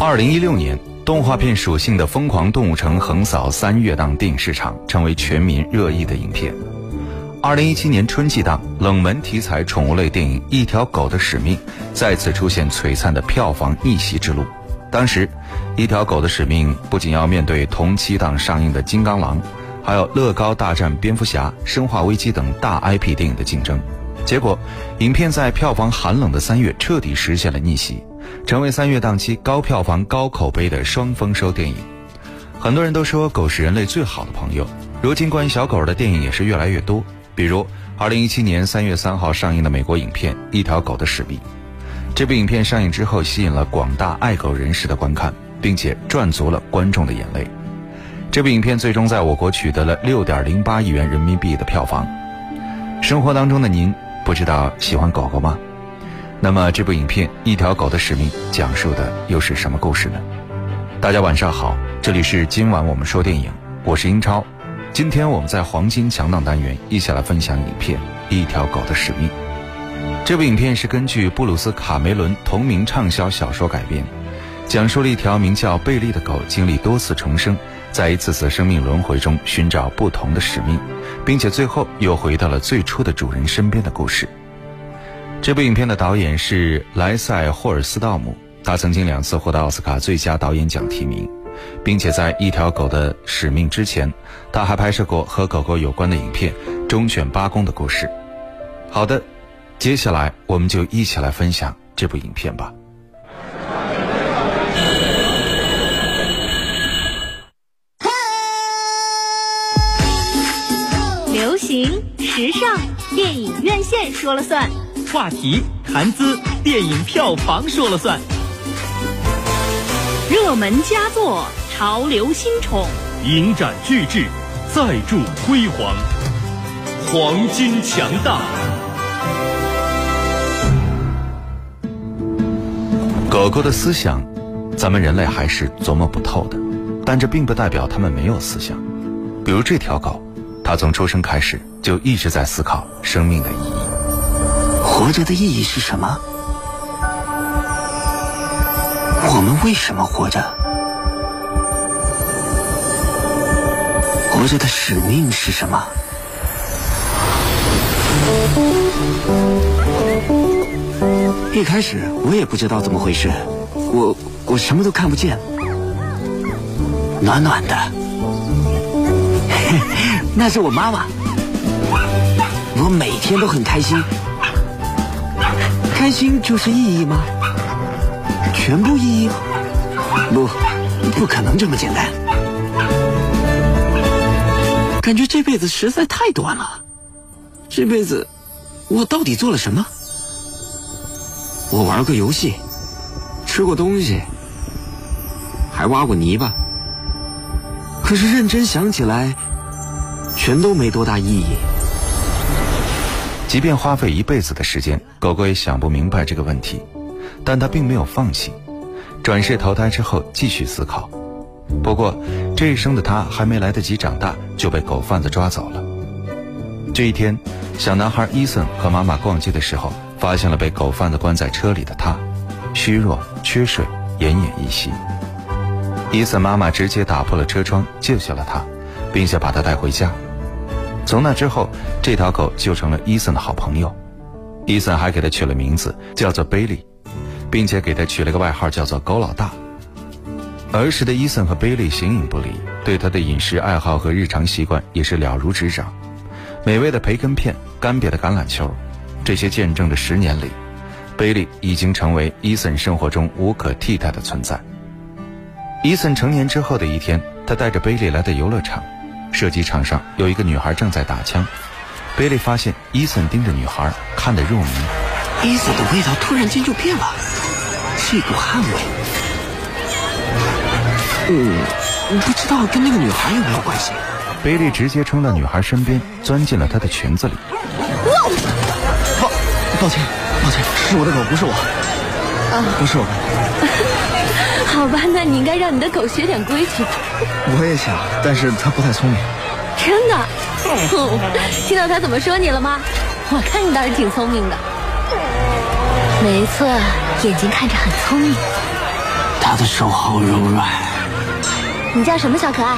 二零一六年，动画片属性的《疯狂动物城》横扫三月档电影市场，成为全民热议的影片。二零一七年春季档，冷门题材宠物类电影《一条狗的使命》再次出现璀璨的票房逆袭之路。当时，《一条狗的使命》不仅要面对同期档上映的《金刚狼》，还有《乐高大战蝙蝠侠》《生化危机》等大 IP 电影的竞争。结果，影片在票房寒冷的三月彻底实现了逆袭，成为三月档期高票房、高口碑的双丰收电影。很多人都说狗是人类最好的朋友，如今关于小狗的电影也是越来越多。比如，二零一七年三月三号上映的美国影片《一条狗的使命》，这部影片上映之后吸引了广大爱狗人士的观看，并且赚足了观众的眼泪。这部影片最终在我国取得了六点零八亿元人民币的票房。生活当中的您。不知道喜欢狗狗吗？那么这部影片《一条狗的使命》讲述的又是什么故事呢？大家晚上好，这里是今晚我们说电影，我是英超。今天我们在黄金强档单元一起来分享影片《一条狗的使命》。这部影片是根据布鲁斯·卡梅伦同名畅销小说改编，讲述了一条名叫贝利的狗经历多次重生。在一次次生命轮回中寻找不同的使命，并且最后又回到了最初的主人身边的故事。这部影片的导演是莱塞霍尔斯道姆，他曾经两次获得奥斯卡最佳导演奖提名，并且在《一条狗的使命》之前，他还拍摄过和狗狗有关的影片《忠犬八公的故事》。好的，接下来我们就一起来分享这部影片吧。流行时尚电影院线说了算，话题谈资电影票房说了算，热门佳作潮流新宠，影展巨制再铸辉煌，黄金强大。狗狗的思想，咱们人类还是琢磨不透的，但这并不代表它们没有思想。比如这条狗。它从出生开始就一直在思考生命的意义。活着的意义是什么？我们为什么活着？活着的使命是什么？一开始我也不知道怎么回事，我我什么都看不见，暖暖的。那是我妈妈，我每天都很开心，开心就是意义吗？全部意义？不，不可能这么简单。感觉这辈子实在太短了，这辈子我到底做了什么？我玩过游戏，吃过东西，还挖过泥巴，可是认真想起来。全都没多大意义。即便花费一辈子的时间，狗狗也想不明白这个问题，但它并没有放弃，转世投胎之后继续思考。不过，这一生的它还没来得及长大，就被狗贩子抓走了。这一天，小男孩伊森和妈妈逛街的时候，发现了被狗贩子关在车里的他，虚弱、缺水、奄奄一息。伊森妈妈直接打破了车窗，救下了他，并且把他带回家。从那之后，这条狗就成了伊森的好朋友。伊森还给它取了名字，叫做贝利，并且给它取了个外号，叫做“狗老大”。儿时的伊森和贝利形影不离，对他的饮食爱好和日常习惯也是了如指掌。美味的培根片、干瘪的橄榄球，这些见证着十年里，贝利已经成为伊森生活中无可替代的存在。伊森成年之后的一天，他带着贝利来到游乐场。射击场上有一个女孩正在打枪，贝利发现伊森盯着女孩看得入迷。伊森的味道突然间就变了，是一股汗味。嗯，不知道跟那个女孩有没有关系。贝利直接冲到女孩身边，钻进了她的裙子里。抱，抱歉，抱歉，是我的狗，不是我。啊，不是我的。好吧，那你应该让你的狗学点规矩。我也想，但是它不太聪明。真的？听到他怎么说你了吗？我看你倒是挺聪明的。没错，眼睛看着很聪明。他的手好柔软。你叫什么小可爱？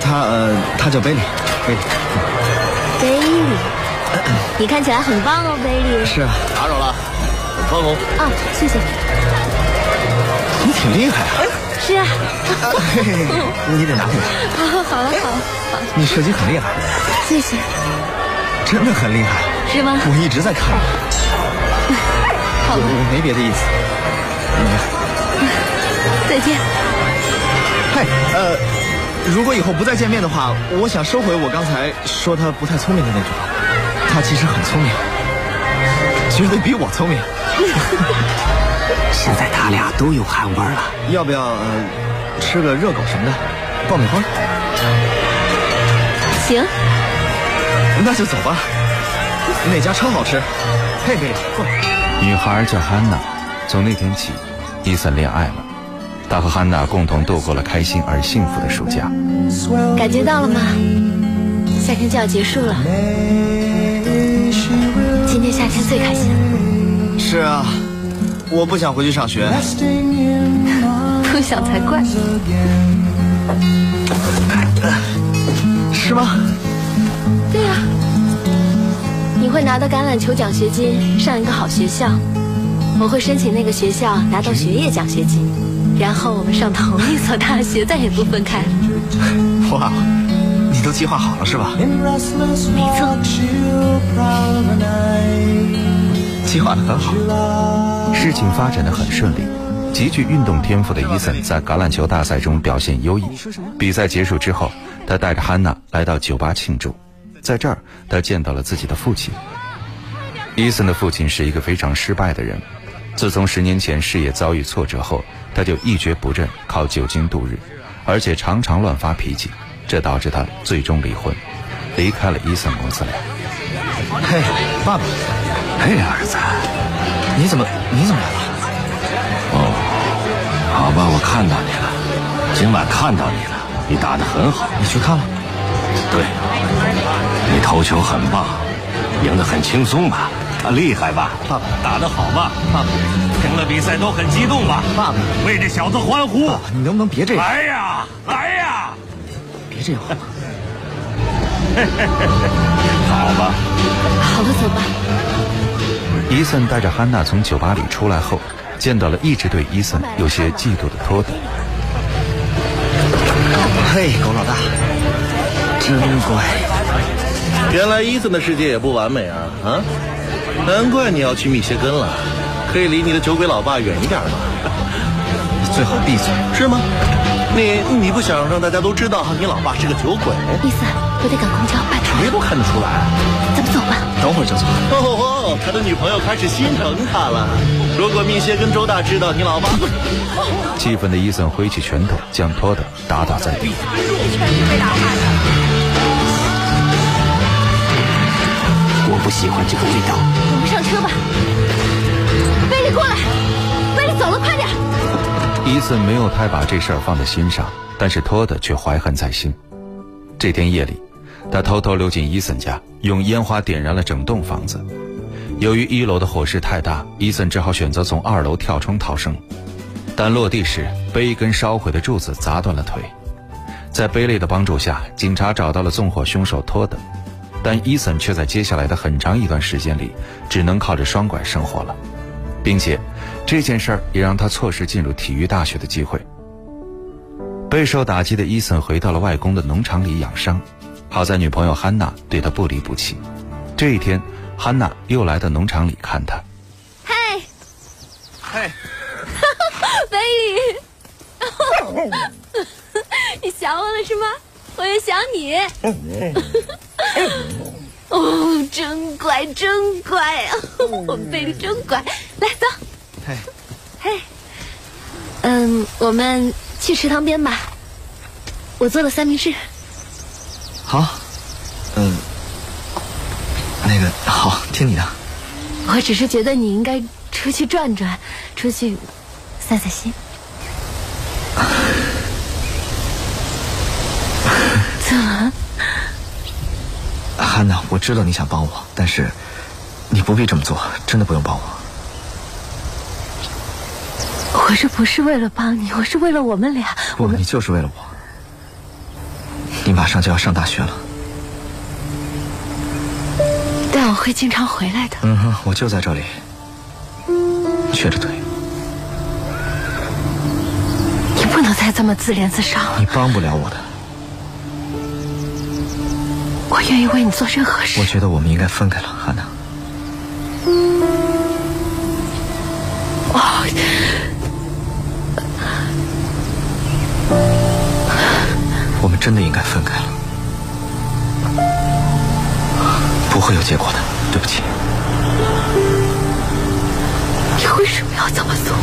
他呃，他叫贝利，贝利。贝利，你看起来很棒哦，贝利。是啊，打扰了。哦，谢谢。你挺厉害啊。是啊。你得拿回来。好，好了，好了，好。你射击很厉害。谢谢。真的很厉害。是吗？我一直在看你。好了。我没别的意思。再见。嘿，呃，如果以后不再见面的话，我想收回我刚才说他不太聪明的那句话。他其实很聪明，绝对比我聪明。现在他俩都有汗味了，要不要呃吃个热狗什么的，爆米花？行，那就走吧。那家超好吃。嘿，贝利，过来。女孩叫汉娜。从那天起，伊森恋爱了。他和汉娜共同度过了开心而幸福的暑假。感觉到了吗？夏天就要结束了。今天夏天最开心了。是啊，我不想回去上学。不想才怪。是吗？对呀。你会拿到橄榄球奖学金，上一个好学校。我会申请那个学校，拿到学业奖学金，然后我们上同一所大学，再也不分开。哇，你都计划好了是吧？没错。计划的很好。事情发展的很顺利，极具运动天赋的伊森在橄榄球大赛中表现优异。比赛结束之后，他带着汉娜来到酒吧庆祝，在这儿他见到了自己的父亲。伊森的父亲是一个非常失败的人。自从十年前事业遭遇挫折后，他就一蹶不振，靠酒精度日，而且常常乱发脾气，这导致他最终离婚，离开了伊森母子俩。嘿，爸爸，嘿，儿子，你怎么你怎么来了？哦，好吧，我看到你了，今晚看到你了，你打得很好，你去看了？对，你投球很棒，赢得很轻松吧？啊，厉害吧，爸爸！打得好吧，爸爸！赢了比赛都很激动吧，爸爸！为这小子欢呼！爸爸，你能不能别这样？来呀，来呀！别这样好吗？好吧，好了，走吧。伊森带着汉娜从酒吧里出来后，见到了一直对伊森有些嫉妒的托德。嘿，狗老大，真乖。原来伊森的世界也不完美啊啊！难怪你要去密歇根了，可以离你的酒鬼老爸远一点吗？你最好闭嘴，是吗？你你不想让大家都知道你老爸是个酒鬼？伊森，我得赶公交，拜托。谁都看得出来。咱们走吧。等会儿就走。哦，他的女朋友开始心疼他了。如果密歇根州大知道你老爸，气愤的伊森挥起拳头将托德打倒在地。被打坏了。我不喜欢这个味道。我们上车吧。贝利，过来！贝利，走了，快点！伊森没有太把这事儿放在心上，但是托德却怀恨在心。这天夜里，他偷偷溜进伊森家，用烟花点燃了整栋房子。由于一楼的火势太大，伊森只好选择从二楼跳窗逃生。但落地时被一根烧毁的柱子砸断了腿。在贝利的帮助下，警察找到了纵火凶手托德。但伊森却在接下来的很长一段时间里，只能靠着双拐生活了，并且这件事儿也让他错失进入体育大学的机会。备受打击的伊森回到了外公的农场里养伤，好在女朋友汉娜对他不离不弃。这一天，汉娜又来到农场里看他。嘿，嘿，贝利，你想我了是吗？我也想你。哦，真乖，真乖啊！我们贝利真乖。来，走。嘿，嘿，嗯，我们去池塘边吧。我做了三明治。好，嗯，那个好，听你的。我只是觉得你应该出去转转，出去散散心。怎么？汉娜，我知道你想帮我，但是你不必这么做，真的不用帮我。我我这不是为了帮你，我是为了我们俩。不，你就是为了我。你马上就要上大学了，但我会经常回来的。嗯哼，我就在这里，瘸着腿。你不能再这么自怜自伤了。你帮不了我的。我愿意为你做任何事。我觉得我们应该分开了，汉娜。真的应该分开了，不会有结果的。对不起。你为什么要这么做？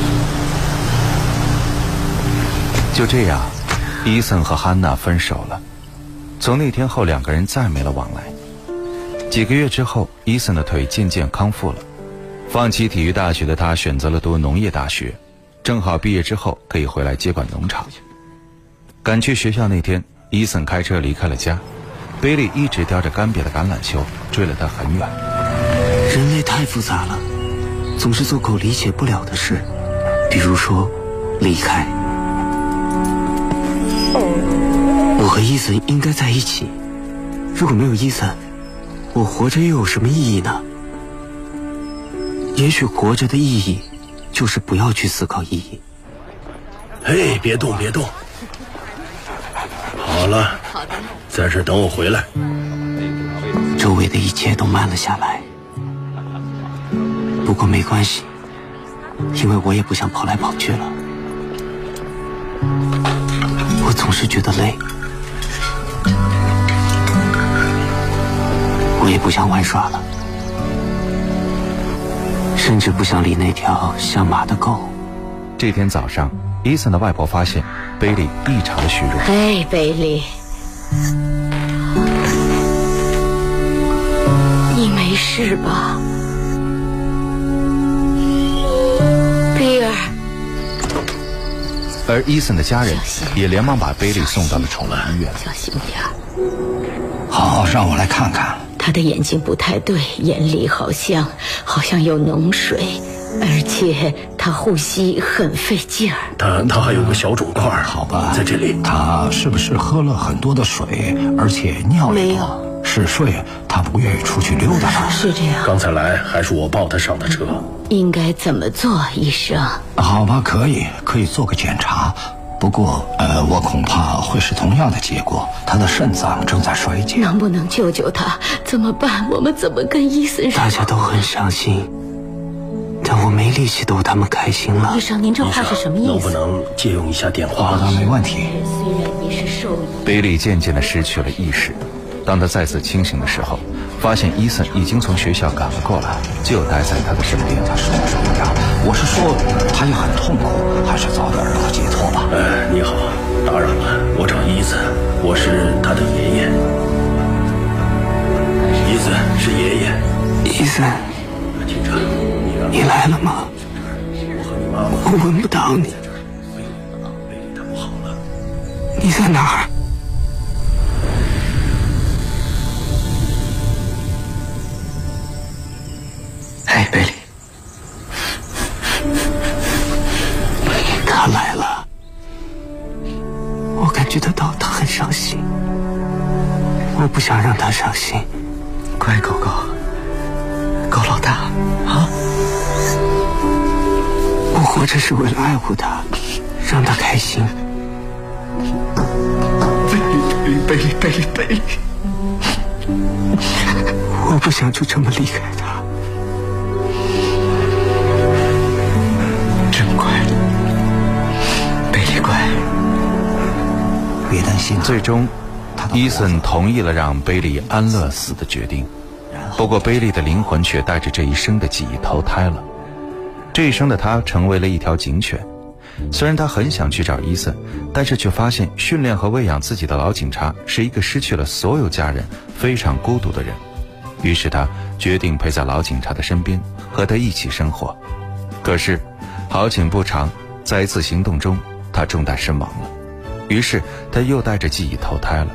就这样，伊森和汉娜分手了。从那天后，两个人再没了往来。几个月之后，伊森的腿渐渐康复了。放弃体育大学的他选择了读农业大学，正好毕业之后可以回来接管农场。赶去学校那天，伊森开车离开了家，贝利一直叼着干瘪的橄榄球追了他很远。人类太复杂了，总是做狗理解不了的事，比如说离开。我和伊森应该在一起，如果没有伊森，我活着又有什么意义呢？也许活着的意义，就是不要去思考意义。嘿，别动，别动。好了，在这等我回来。周围的一切都慢了下来，不过没关系，因为我也不想跑来跑去了。我总是觉得累，我也不想玩耍了。甚至不想理那条像马的狗。这天早上，伊森的外婆发现贝利异常的虚弱。哎，贝利，你没事吧？贝尔。而伊森的家人也连忙把贝利送到了宠物医院。小心点好，让我来看看。他的眼睛不太对，眼里好像好像有脓水，而且他呼吸很费劲儿。他他还有个小肿块，好吧，在这里。他是不是喝了很多的水，而且尿没有？嗜睡，他不愿意出去溜达了。是这样。刚才来还是我抱他上的车。应该怎么做，医生？好吧，可以，可以做个检查。不过，呃，我恐怕会是同样的结果。他的肾脏正在衰竭。能不能救救他？怎么办？我们怎么跟医生说？大家都很伤心，但我没力气逗他们开心了。医生，您这话是什么意思？能不能借用一下电话？好的，没问题。虽然你是兽医，贝利渐渐的失去了意识。当他再次清醒的时候，发现伊森已经从学校赶了过来，就待在他的身边。他受什么呀？我是说，他也很痛苦，还是早点让他解脱吧。呃，你好，打扰了，我找伊森，我是他的爷爷。伊森是爷爷。伊森，警察，你来了吗？我闻不到你。你在哪儿？哎，贝利，他来了，我感觉得到他很伤心，我不想让他伤心。乖狗狗，狗老大啊！我活着是为了爱护他，让他开心。贝利，贝利，贝利，贝利，我不想就这么离开他。真乖，贝利乖。别担心，最终，伊森同意了让贝利安乐死的决定。不过，贝利的灵魂却带着这一生的记忆投胎了。这一生的他成为了一条警犬。虽然他很想去找伊森，但是却发现训练和喂养自己的老警察是一个失去了所有家人、非常孤独的人。于是他决定陪在老警察的身边，和他一起生活。可是，好景不长，在一次行动中，他中弹身亡了。于是他又带着记忆投胎了。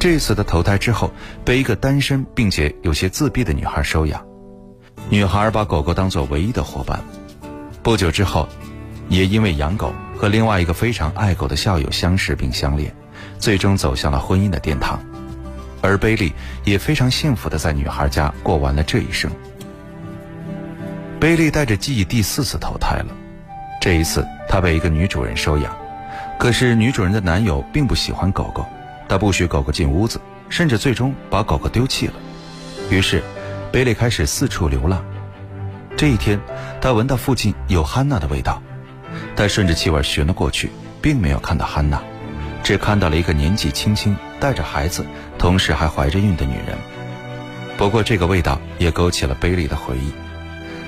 这次的投胎之后，被一个单身并且有些自闭的女孩收养。女孩把狗狗当作唯一的伙伴。不久之后，也因为养狗和另外一个非常爱狗的校友相识并相恋，最终走向了婚姻的殿堂。而贝利也非常幸福的在女孩家过完了这一生。贝利带着记忆第四次投胎了，这一次他被一个女主人收养，可是女主人的男友并不喜欢狗狗，他不许狗狗进屋子，甚至最终把狗狗丢弃了。于是，贝利开始四处流浪。这一天，他闻到附近有汉娜的味道，他顺着气味寻了过去，并没有看到汉娜。只看到了一个年纪轻轻、带着孩子，同时还怀着孕的女人。不过，这个味道也勾起了贝利的回忆。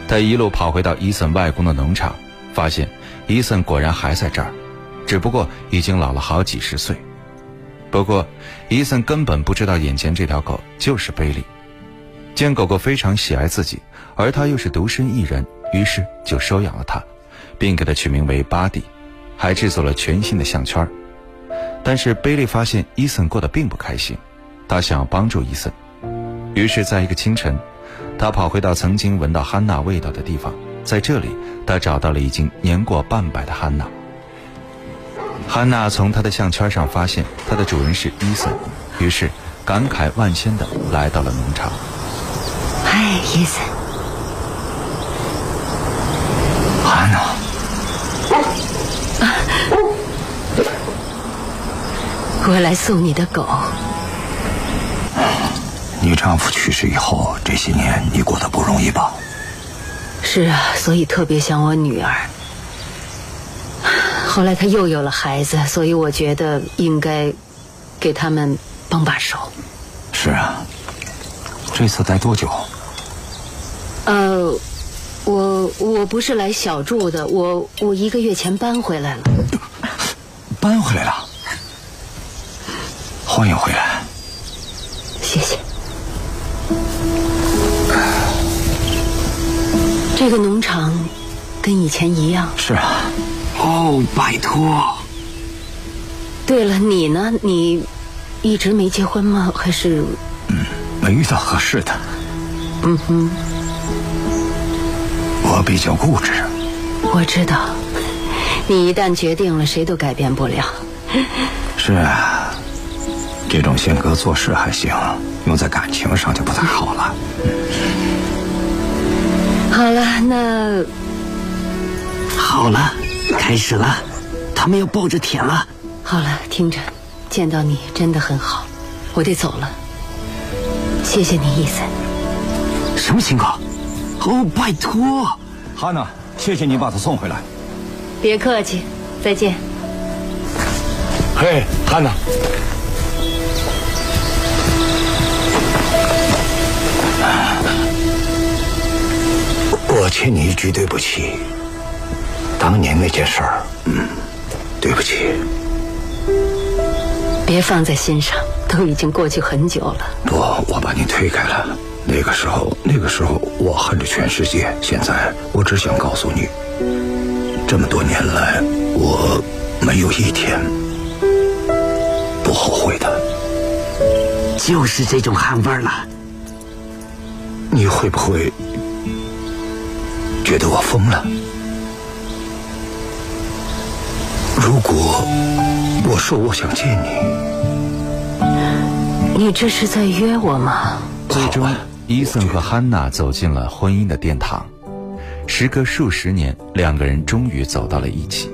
他一路跑回到伊森外公的农场，发现伊森果然还在这儿，只不过已经老了好几十岁。不过，伊森根本不知道眼前这条狗就是贝利。见狗狗非常喜爱自己，而他又是独身一人，于是就收养了它，并给它取名为巴蒂，还制作了全新的项圈。但是贝利发现伊森过得并不开心，他想要帮助伊森，于是，在一个清晨，他跑回到曾经闻到汉娜味道的地方，在这里，他找到了已经年过半百的汉娜。汉娜从他的项圈上发现他的主人是伊森，于是感慨万千的来到了农场。嗨，伊森，汉娜。我来送你的狗。你丈夫去世以后，这些年你过得不容易吧？是啊，所以特别想我女儿。后来他又有了孩子，所以我觉得应该给他们帮把手。是啊，这次待多久？呃，我我不是来小住的，我我一个月前搬回来了。搬回来了。欢迎回来，谢谢。这个农场跟以前一样。是啊。哦，拜托。对了，你呢？你一直没结婚吗？还是？嗯，没遇到合适的。嗯哼。我比较固执。我知道，你一旦决定了，谁都改变不了。是啊。这种性格做事还行，用在感情上就不太好了。好了，那好了，开始了，他们要抱着舔了。好了，听着，见到你真的很好，我得走了。谢谢你，伊森。什么情况？哦，拜托，汉娜，谢谢你把他送回来。别客气，再见。嘿，汉娜。我欠你一句对不起。当年那件事儿，嗯，对不起。别放在心上，都已经过去很久了。不，我把你推开了。那个时候，那个时候我恨着全世界。现在，我只想告诉你，这么多年来，我没有一天不后悔的。就是这种汗味儿了。你会不会？觉得我疯了。如果我说我想见你，你这是在约我吗？最终，伊森和汉娜走进了婚姻的殿堂。时隔数十年，两个人终于走到了一起。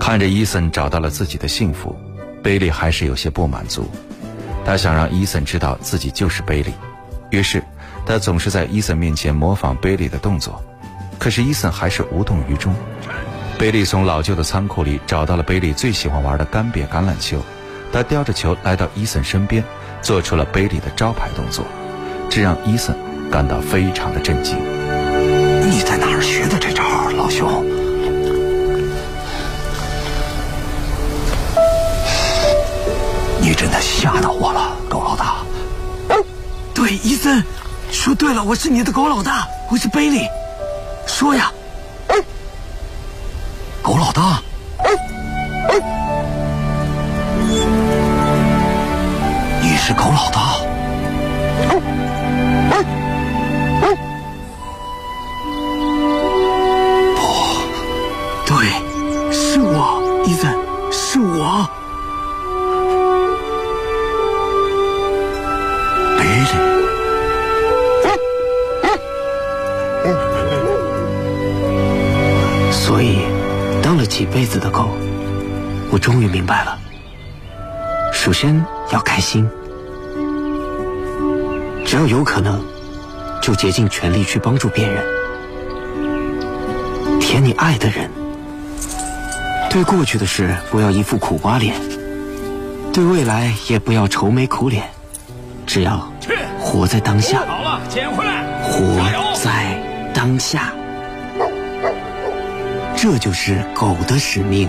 看着伊森找到了自己的幸福，贝利还是有些不满足。他想让伊森知道自己就是贝利，于是他总是在伊森面前模仿贝利的动作。可是伊森还是无动于衷。贝利从老旧的仓库里找到了贝利最喜欢玩的干瘪橄榄球，他叼着球来到伊森身边，做出了贝利的招牌动作，这让伊森感到非常的震惊。你在哪儿学的这招，老兄？你真的吓到我了，狗老大。对，伊森，说对了，我是你的狗老大，我是贝利。说呀，我终于明白了。首先要开心，只要有可能，就竭尽全力去帮助别人。舔你爱的人，对过去的事不要一副苦瓜脸，对未来也不要愁眉苦脸，只要活在当下。好了，捡回来，活在当下，这就是狗的使命。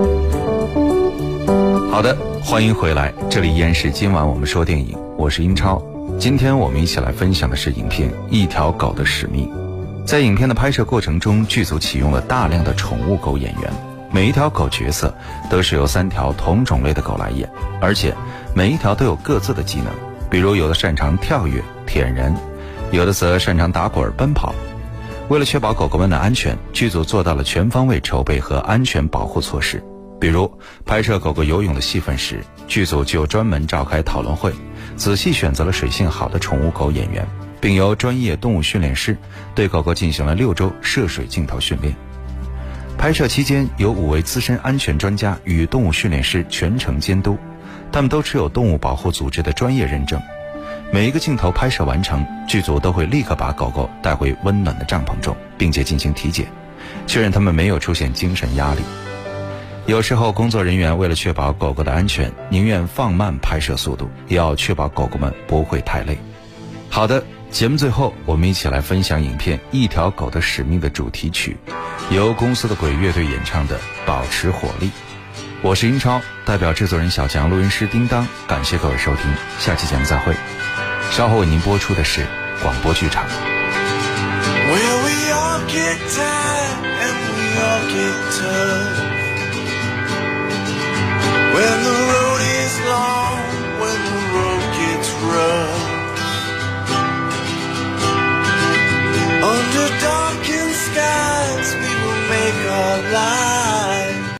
好的，欢迎回来，这里依然是今晚我们说电影，我是英超。今天我们一起来分享的是影片《一条狗的使命》。在影片的拍摄过程中，剧组启用了大量的宠物狗演员，每一条狗角色都是由三条同种类的狗来演，而且每一条都有各自的技能，比如有的擅长跳跃、舔人，有的则擅长打滚、奔跑。为了确保狗狗们的安全，剧组做到了全方位筹备和安全保护措施。比如拍摄狗狗游泳的戏份时，剧组就专门召开讨论会，仔细选择了水性好的宠物狗演员，并由专业动物训练师对狗狗进行了六周涉水镜头训练。拍摄期间，有五位资深安全专家与动物训练师全程监督，他们都持有动物保护组织的专业认证。每一个镜头拍摄完成，剧组都会立刻把狗狗带回温暖的帐篷中，并且进行体检，确认它们没有出现精神压力。有时候，工作人员为了确保狗狗的安全，宁愿放慢拍摄速度，也要确保狗狗们不会太累。好的，节目最后，我们一起来分享影片《一条狗的使命》的主题曲，由公司的鬼乐队演唱的《保持火力》。我是英超，代表制作人小强、录音师叮当，感谢各位收听，下期节目再会。稍后为您播出的是广播剧场。Well, we all get tired and we all get When the road is long, when the road gets rough. Under darkened skies we will make our lives.